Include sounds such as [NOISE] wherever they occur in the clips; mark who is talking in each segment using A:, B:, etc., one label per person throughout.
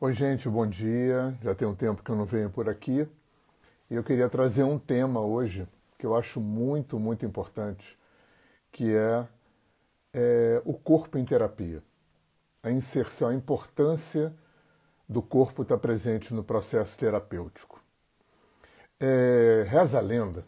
A: Oi, gente, bom dia. Já tem um tempo que eu não venho por aqui. E eu queria trazer um tema hoje que eu acho muito, muito importante, que é, é o corpo em terapia. A inserção, a importância do corpo estar presente no processo terapêutico. É, reza a lenda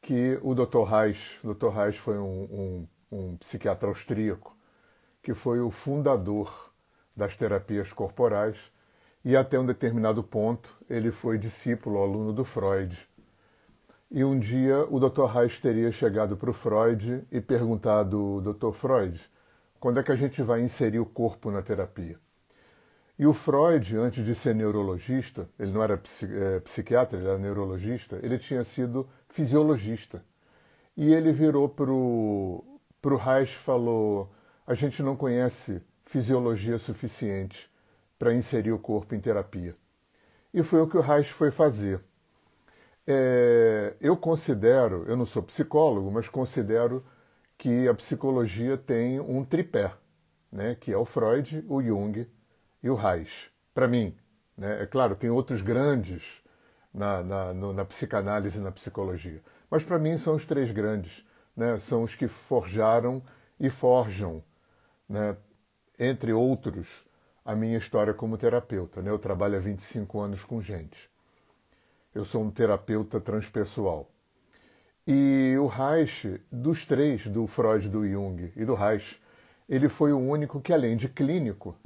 A: que o Dr. Reich, o Dr. Reich foi um, um, um psiquiatra austríaco, que foi o fundador das terapias corporais e até um determinado ponto ele foi discípulo, aluno do Freud. E um dia o Dr. Reich teria chegado para o Freud e perguntado, Dr. Freud, quando é que a gente vai inserir o corpo na terapia? E o Freud, antes de ser neurologista, ele não era é, psiquiatra, ele era neurologista, ele tinha sido fisiologista. E ele virou para o Reich e falou: a gente não conhece fisiologia suficiente para inserir o corpo em terapia. E foi o que o Reich foi fazer. É, eu considero, eu não sou psicólogo, mas considero que a psicologia tem um tripé, né, que é o Freud, o Jung e o Reich. Para mim, né, é claro, tem outros grandes na, na, no, na psicanálise e na psicologia, mas para mim são os três grandes, né, são os que forjaram e forjam né, entre outros, a minha história como terapeuta. Né? Eu trabalho há 25 anos com gente. Eu sou um terapeuta transpessoal. E o Reich, dos três, do Freud, do Jung e do Reich, ele foi o único que, além de clínico,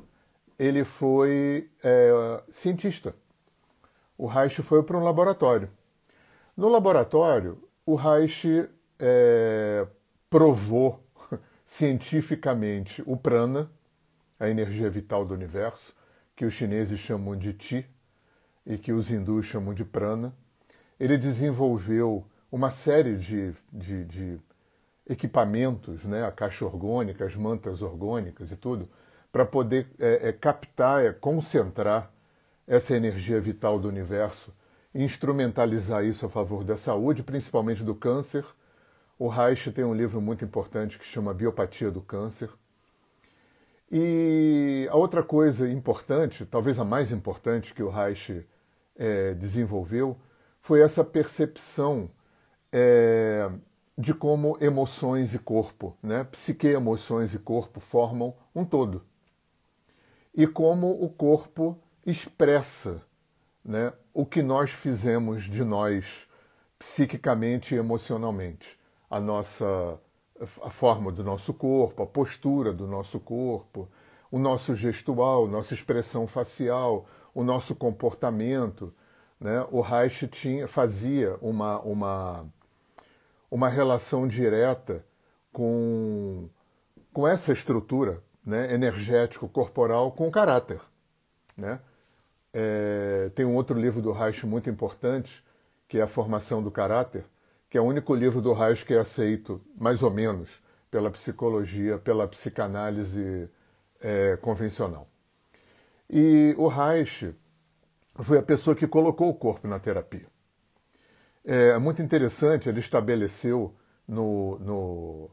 A: ele foi é, cientista. O Reich foi para um laboratório. No laboratório, o Reich é, provou [LAUGHS] cientificamente o prana, a energia vital do universo, que os chineses chamam de Qi e que os hindus chamam de prana. Ele desenvolveu uma série de, de, de equipamentos, né, a caixa orgânica, as mantas orgânicas e tudo, para poder é, é, captar, é, concentrar essa energia vital do universo e instrumentalizar isso a favor da saúde, principalmente do câncer. O Reich tem um livro muito importante que chama Biopatia do Câncer e a outra coisa importante, talvez a mais importante que o Reich é, desenvolveu, foi essa percepção é, de como emoções e corpo, né? psique, emoções e corpo formam um todo. E como o corpo expressa né, o que nós fizemos de nós psiquicamente e emocionalmente. A nossa a forma do nosso corpo, a postura do nosso corpo, o nosso gestual, nossa expressão facial, o nosso comportamento. Né? O Reich tinha, fazia uma, uma, uma relação direta com, com essa estrutura né, energético-corporal com caráter. Né? É, tem um outro livro do Reich muito importante, que é A Formação do Caráter, que é o único livro do Reich que é aceito, mais ou menos, pela psicologia, pela psicanálise é, convencional. E o Reich foi a pessoa que colocou o corpo na terapia. É muito interessante, ele estabeleceu no, no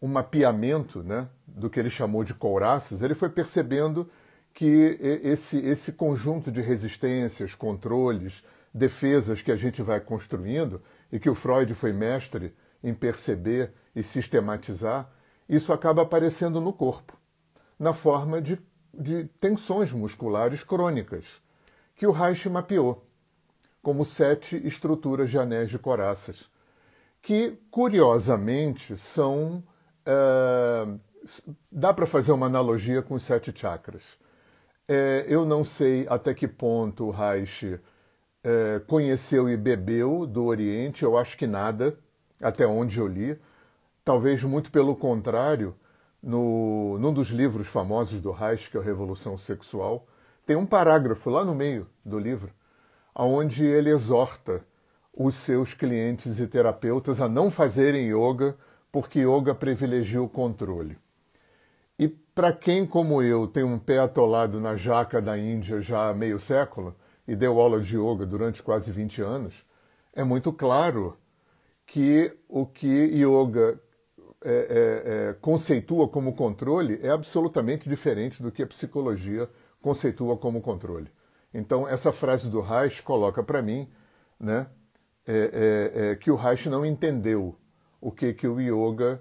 A: um mapeamento né, do que ele chamou de couraças, ele foi percebendo que esse, esse conjunto de resistências, controles, defesas que a gente vai construindo e que o Freud foi mestre em perceber e sistematizar, isso acaba aparecendo no corpo, na forma de, de tensões musculares crônicas, que o Reich mapeou como sete estruturas de anéis de coraças, que, curiosamente, são. É, dá para fazer uma analogia com os sete chakras. É, eu não sei até que ponto o Reich é, conheceu e bebeu do Oriente, eu acho que nada, até onde eu li. Talvez muito pelo contrário, no, num dos livros famosos do Reich, que é a Revolução Sexual, tem um parágrafo lá no meio do livro, onde ele exorta os seus clientes e terapeutas a não fazerem yoga, porque yoga privilegia o controle. E para quem, como eu, tem um pé atolado na jaca da Índia já há meio século, e deu aula de yoga durante quase 20 anos, é muito claro que o que yoga é, é, é, conceitua como controle é absolutamente diferente do que a psicologia conceitua como controle. Então, essa frase do Reich coloca para mim né, é, é, é, que o Reich não entendeu o que, que o yoga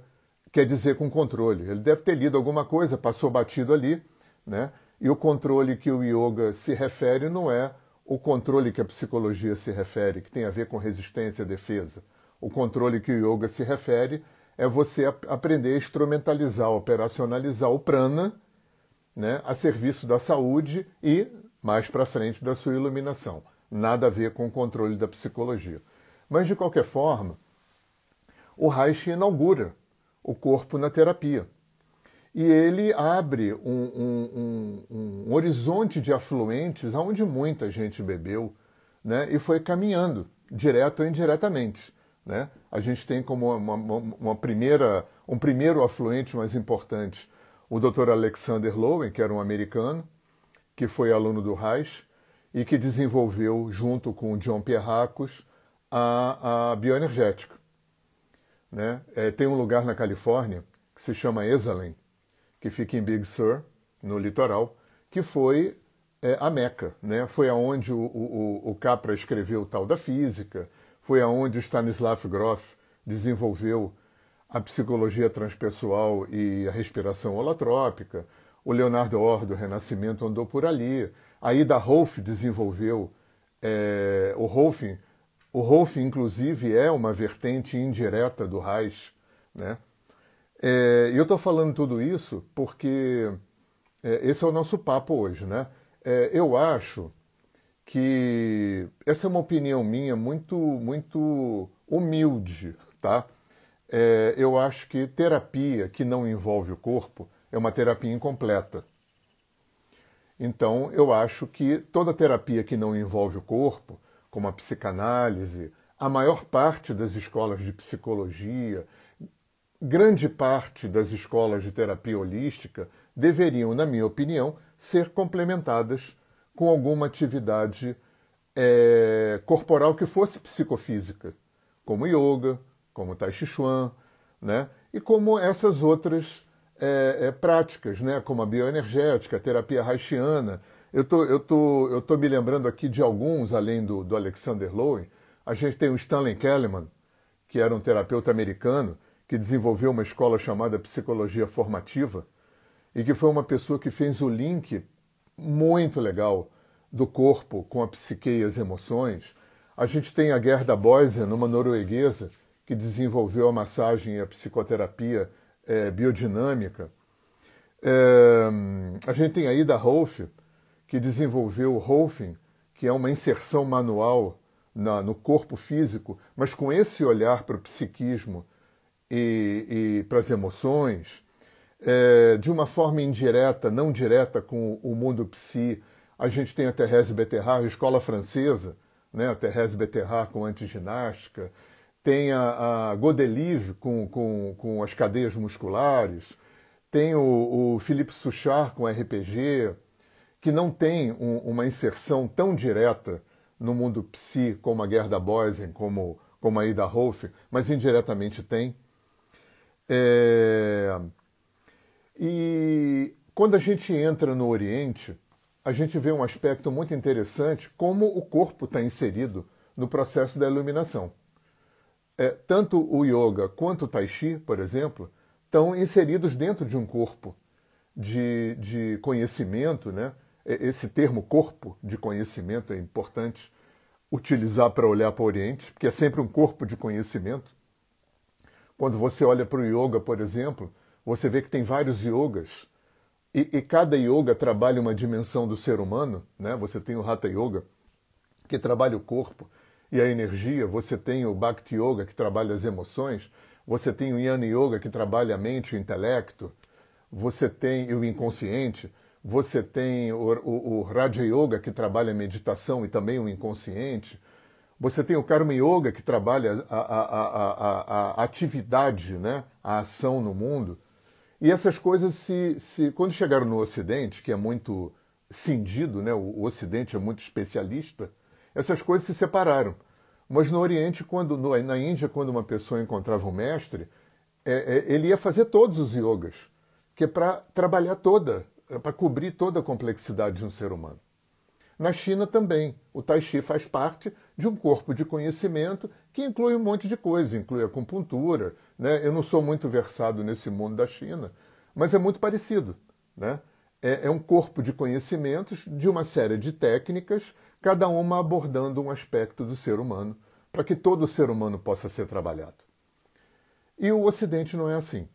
A: quer dizer com controle. Ele deve ter lido alguma coisa, passou batido ali, né? e o controle que o yoga se refere não é o controle que a psicologia se refere, que tem a ver com resistência e defesa. O controle que o yoga se refere é você aprender a instrumentalizar, operacionalizar o prana né, a serviço da saúde e, mais para frente, da sua iluminação. Nada a ver com o controle da psicologia. Mas, de qualquer forma, o Reich inaugura o corpo na terapia. E ele abre um, um, um, um horizonte de afluentes onde muita gente bebeu né, e foi caminhando, direto ou indiretamente. Né? A gente tem como uma, uma, uma primeira, um primeiro afluente mais importante o Dr. Alexander Lowen, que era um americano, que foi aluno do Reich e que desenvolveu, junto com John Pierracos, a, a bioenergética. Né? É, tem um lugar na Califórnia que se chama Esalen, que fica em Big Sur, no litoral, que foi é, a Meca. Né? Foi aonde o, o, o Capra escreveu o tal da física, foi aonde Stanislav Grof desenvolveu a psicologia transpessoal e a respiração holotrópica. O Leonardo Or, do Renascimento, andou por ali. A Ida Rolf desenvolveu é, o Rolf. O Rolf, inclusive, é uma vertente indireta do Reich. Né? É, eu estou falando tudo isso porque é, esse é o nosso papo hoje. Né? É, eu acho que essa é uma opinião minha muito, muito humilde, tá? é, eu acho que terapia que não envolve o corpo é uma terapia incompleta. Então, eu acho que toda terapia que não envolve o corpo, como a psicanálise, a maior parte das escolas de psicologia, grande parte das escolas de terapia holística deveriam, na minha opinião, ser complementadas com alguma atividade é, corporal que fosse psicofísica, como yoga, como Tai Chi Chuan, né? e como essas outras é, é, práticas, né? como a bioenergética, a terapia haitiana. Eu tô, eu tô, eu tô me lembrando aqui de alguns, além do, do Alexander Lowen. A gente tem o Stanley Kellerman, que era um terapeuta americano, que desenvolveu uma escola chamada Psicologia Formativa, e que foi uma pessoa que fez o link muito legal do corpo com a psique e as emoções. A gente tem a Gerda Boysen, uma norueguesa, que desenvolveu a massagem e a psicoterapia é, biodinâmica. É, a gente tem a Ida Rolf, que desenvolveu o Rolfing, que é uma inserção manual na, no corpo físico, mas com esse olhar para o psiquismo e, e para as emoções, é, de uma forma indireta, não direta com o mundo psi. A gente tem a Thérèse Betterard, a escola francesa, né, a Thérèse Betterard com antiginástica, tem a, a Godelive com, com, com as cadeias musculares, tem o, o Philippe Souchard com RPG, que não tem um, uma inserção tão direta no mundo psi como a Gerda Boysen, como, como a Ida Rolf, mas indiretamente tem. É... E quando a gente entra no Oriente, a gente vê um aspecto muito interessante como o corpo está inserido no processo da iluminação é, tanto o yoga quanto o tai chi, por exemplo, estão inseridos dentro de um corpo de, de conhecimento. Né? Esse termo corpo de conhecimento é importante utilizar para olhar para o Oriente, porque é sempre um corpo de conhecimento. Quando você olha para o yoga, por exemplo, você vê que tem vários yogas. E, e, cada yoga trabalha uma dimensão do ser humano. Né? Você tem o Hatha Yoga, que trabalha o corpo e a energia, você tem o Bhakti Yoga, que trabalha as emoções, você tem o Yana Yoga, que trabalha a mente e o intelecto, você tem o inconsciente, você tem o, o, o Raja Yoga, que trabalha a meditação e também o inconsciente, você tem o Karma Yoga, que trabalha a, a, a, a atividade, né? a ação no mundo. E essas coisas, se, se, quando chegaram no Ocidente, que é muito cindido, né? o, o Ocidente é muito especialista, essas coisas se separaram. Mas no Oriente, quando no, na Índia, quando uma pessoa encontrava um mestre, é, é, ele ia fazer todos os yogas, que é para trabalhar toda para cobrir toda a complexidade de um ser humano. Na China também, o Tai Chi faz parte de um corpo de conhecimento que inclui um monte de coisa, inclui acupuntura. Né? Eu não sou muito versado nesse mundo da China, mas é muito parecido. Né? É, é um corpo de conhecimentos de uma série de técnicas, cada uma abordando um aspecto do ser humano, para que todo ser humano possa ser trabalhado. E o Ocidente não é assim.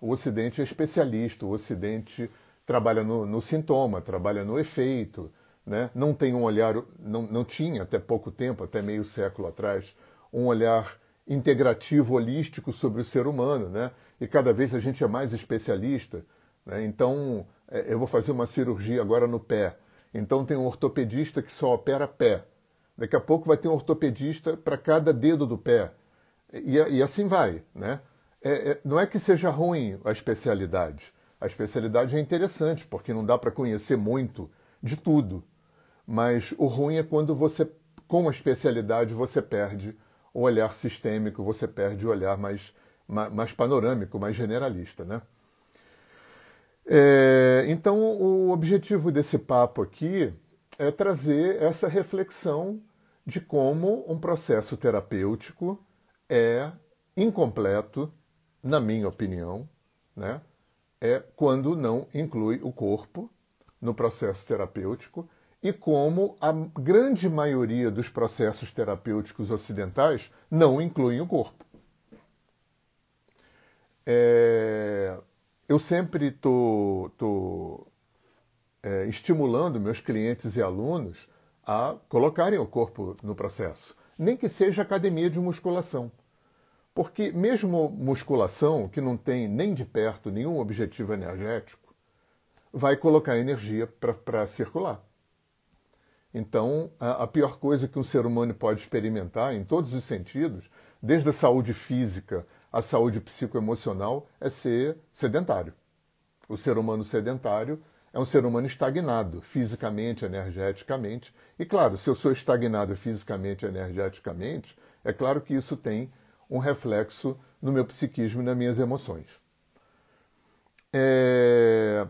A: O Ocidente é especialista, o Ocidente trabalha no, no sintoma, trabalha no efeito, né? não tem um olhar, não, não tinha até pouco tempo, até meio século atrás, um olhar integrativo, holístico sobre o ser humano. Né? E cada vez a gente é mais especialista. Né? Então, é, eu vou fazer uma cirurgia agora no pé. Então, tem um ortopedista que só opera pé. Daqui a pouco vai ter um ortopedista para cada dedo do pé. E, e assim vai. Né? É, é, não é que seja ruim a especialidade. A especialidade é interessante, porque não dá para conhecer muito de tudo. Mas o ruim é quando você, com a especialidade, você perde o olhar sistêmico, você perde o olhar mais, mais panorâmico, mais generalista. Né? É, então, o objetivo desse papo aqui é trazer essa reflexão de como um processo terapêutico é incompleto na minha opinião, né, é quando não inclui o corpo no processo terapêutico e como a grande maioria dos processos terapêuticos ocidentais não incluem o corpo. É, eu sempre estou é, estimulando meus clientes e alunos a colocarem o corpo no processo, nem que seja academia de musculação. Porque mesmo musculação, que não tem nem de perto nenhum objetivo energético, vai colocar energia para circular. Então, a, pior coisa que um ser humano pode experimentar, em todos os sentidos, desde a saúde física à saúde psicoemocional, é ser sedentário. O ser humano sedentário é um ser humano estagnado, fisicamente, energeticamente. E, claro, se eu sou estagnado fisicamente, energeticamente, é claro que isso tem um reflexo no meu psiquismo e nas minhas emoções. É...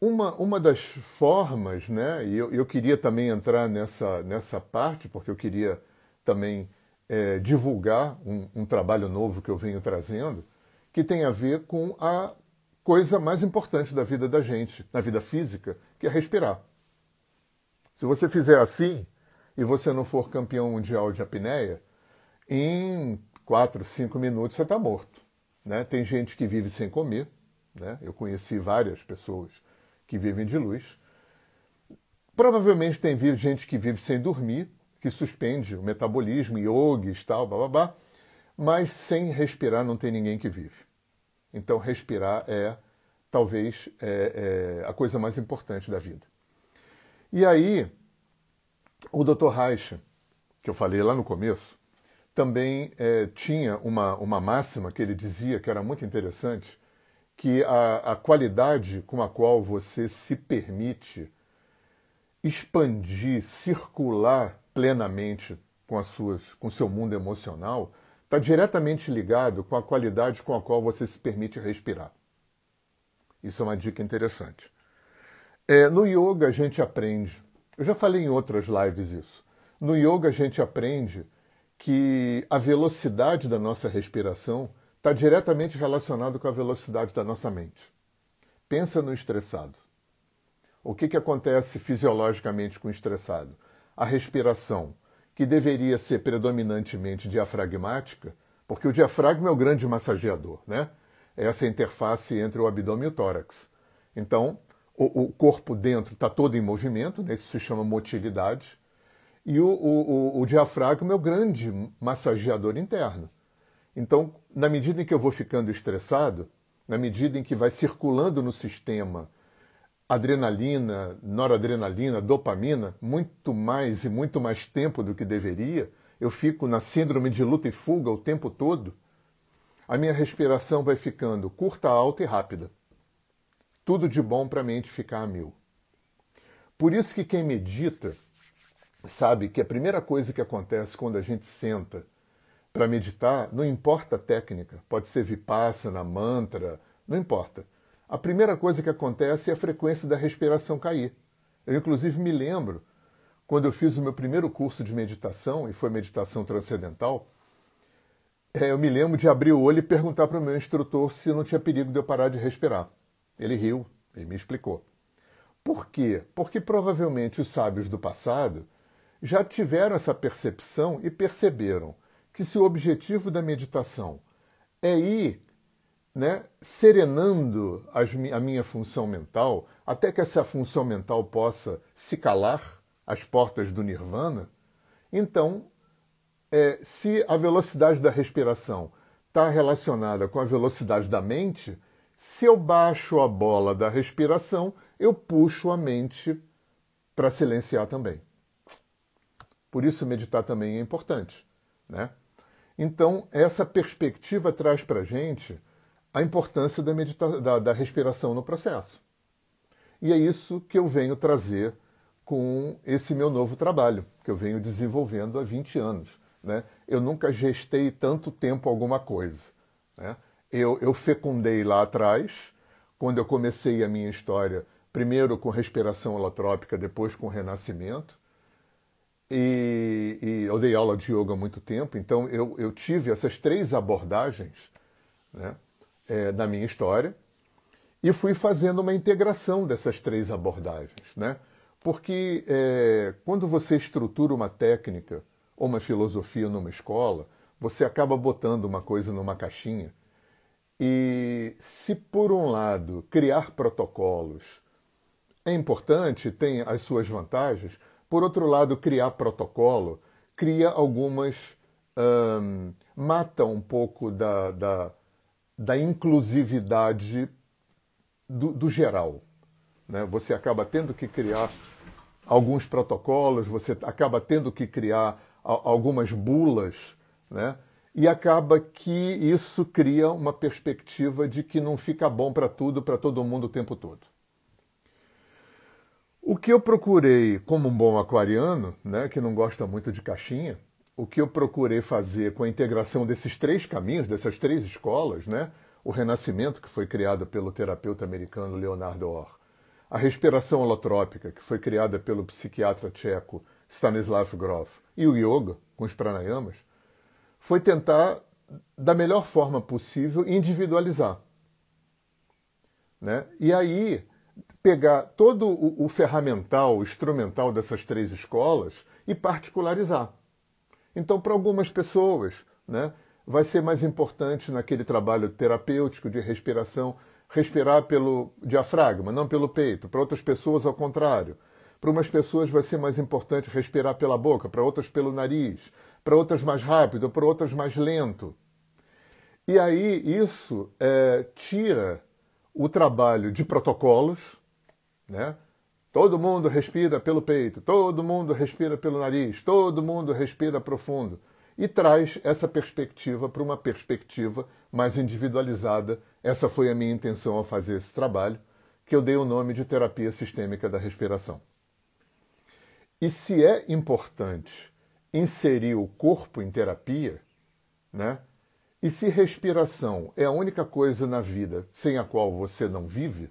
A: Uma, uma das formas, né, e eu, eu queria também entrar nessa, nessa parte, porque eu queria também é, divulgar um, um trabalho novo que eu venho trazendo, que tem a ver com a coisa mais importante da vida da gente, na vida física, que é respirar. Se você fizer assim e você não for campeão mundial de apneia, em quatro, cinco minutos você está morto. Né? Tem gente que vive sem comer. Né? Eu conheci várias pessoas que vivem de luz. Provavelmente tem gente que vive sem dormir, que suspende o metabolismo, yogis, tal, babá, mas sem respirar não tem ninguém que vive. Então, respirar é talvez é, é a coisa mais importante da vida. E aí, o Dr. Reich, que eu falei lá no começo, também é, tinha uma, uma máxima que ele dizia que era muito interessante, que a, a qualidade com a qual você se permite expandir, circular plenamente com as suas, com o seu mundo emocional, está diretamente ligado com a qualidade com a qual você se permite respirar. Isso é uma dica interessante. É, no yoga a gente aprende, eu já falei em outras lives isso. No yoga a gente aprende que a velocidade da nossa respiração está diretamente relacionada com a velocidade da nossa mente. Pensa no estressado. O que, que acontece fisiologicamente com o estressado? A respiração, que deveria ser predominantemente diafragmática, porque o diafragma é o grande massageador, né? É essa interface entre o abdômen e o tórax. Então, o, o corpo dentro está todo em movimento, né? isso se chama motilidade. E o, o, o, diafragma é o grande massageador interno. Então, na medida em que eu vou ficando estressado, na medida em que vai circulando no sistema adrenalina, noradrenalina, dopamina, muito mais e muito mais tempo do que deveria, eu fico na síndrome de luta e fuga o tempo todo, a minha respiração vai ficando curta, alta e rápida. Tudo de bom para a mente ficar a mil. Por isso que quem medita sabe que a primeira coisa que acontece quando a gente senta para meditar, não importa a técnica, pode ser vipassana, mantra, não importa. a primeira coisa que acontece é a frequência da respiração cair. Eu, inclusive, me lembro, quando eu fiz o meu primeiro curso de meditação, e foi meditação transcendental, é, eu me lembro de abrir o olho e perguntar para o meu instrutor se não tinha perigo de eu parar de respirar. Ele riu e me explicou. Por quê? Porque provavelmente os sábios do passado já tiveram essa percepção e perceberam que se o objetivo da meditação é ir né, serenando as, a minha função mental, até que essa função mental possa se calar às portas do nirvana, então, é, se a velocidade da respiração está relacionada com a velocidade da mente, se eu baixo a bola da respiração, eu puxo a mente para silenciar também. Por isso, meditar também é importante. Né? Então, essa perspectiva traz para a gente a importância da, medita da, da respiração no processo. E é isso que eu venho trazer com esse meu novo trabalho, que eu venho desenvolvendo há 20 anos. Né? Eu nunca gestei tanto tempo alguma coisa. Né? Eu, eu fecundei lá atrás, quando eu comecei a minha história, primeiro com respiração holotrópica, depois com renascimento. E, e, eu dei aula de yoga há muito tempo, então eu, eu tive essas três abordagens né, é, na minha história e fui fazendo uma integração dessas três abordagens. Né? Porque é, quando você estrutura uma técnica ou uma filosofia numa escola, você acaba botando uma coisa numa caixinha e se, por um lado, criar protocolos é importante, tem as suas vantagens, por outro lado, criar protocolo cria algumas. Um, mata um pouco da, da, da inclusividade do, do geral. Né? Você acaba tendo que criar alguns protocolos, você acaba tendo que criar algumas bulas, né? e acaba que isso cria uma perspectiva de que não fica bom para tudo, para todo mundo o tempo todo. O que eu procurei, como um bom aquariano, né, que não gosta muito de caixinha, o que eu procurei fazer com a integração desses três caminhos, dessas três escolas, né, o Renascimento, que foi criado pelo terapeuta americano Leonardo Orr, a respiração holotrópica, que foi criada pelo psiquiatra tcheco Stanislav Grof, e o yoga, com os pranayamas, foi tentar, da melhor forma possível, individualizar. Né? E aí, pegar todo o, o ferramental, o instrumental dessas três escolas e particularizar. Então, para algumas pessoas, né, vai ser mais importante naquele trabalho terapêutico de respiração respirar pelo diafragma, não pelo peito. Para outras pessoas, ao contrário. Para umas pessoas vai ser mais importante respirar pela boca, para outras pelo nariz para outras mais rápido, para outras mais lento. E aí isso é, tira o trabalho de protocolos, né? Todo mundo respira pelo peito, todo mundo respira pelo nariz, todo mundo respira profundo. E traz essa perspectiva para uma perspectiva mais individualizada. Essa foi a minha intenção ao fazer esse trabalho, que eu dei o nome de terapia sistêmica da respiração. E se é importante inserir o corpo em terapia, né? E se respiração é a única coisa na vida sem a qual você não vive,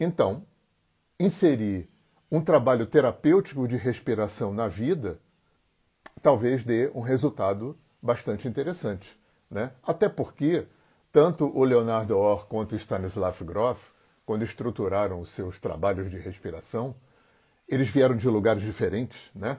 A: então inserir um trabalho terapêutico de respiração na vida talvez dê um resultado bastante interessante, né? Até porque tanto o Leonardo Orr quanto o Stanislav Grof, quando estruturaram os seus trabalhos de respiração, eles vieram de lugares diferentes, né?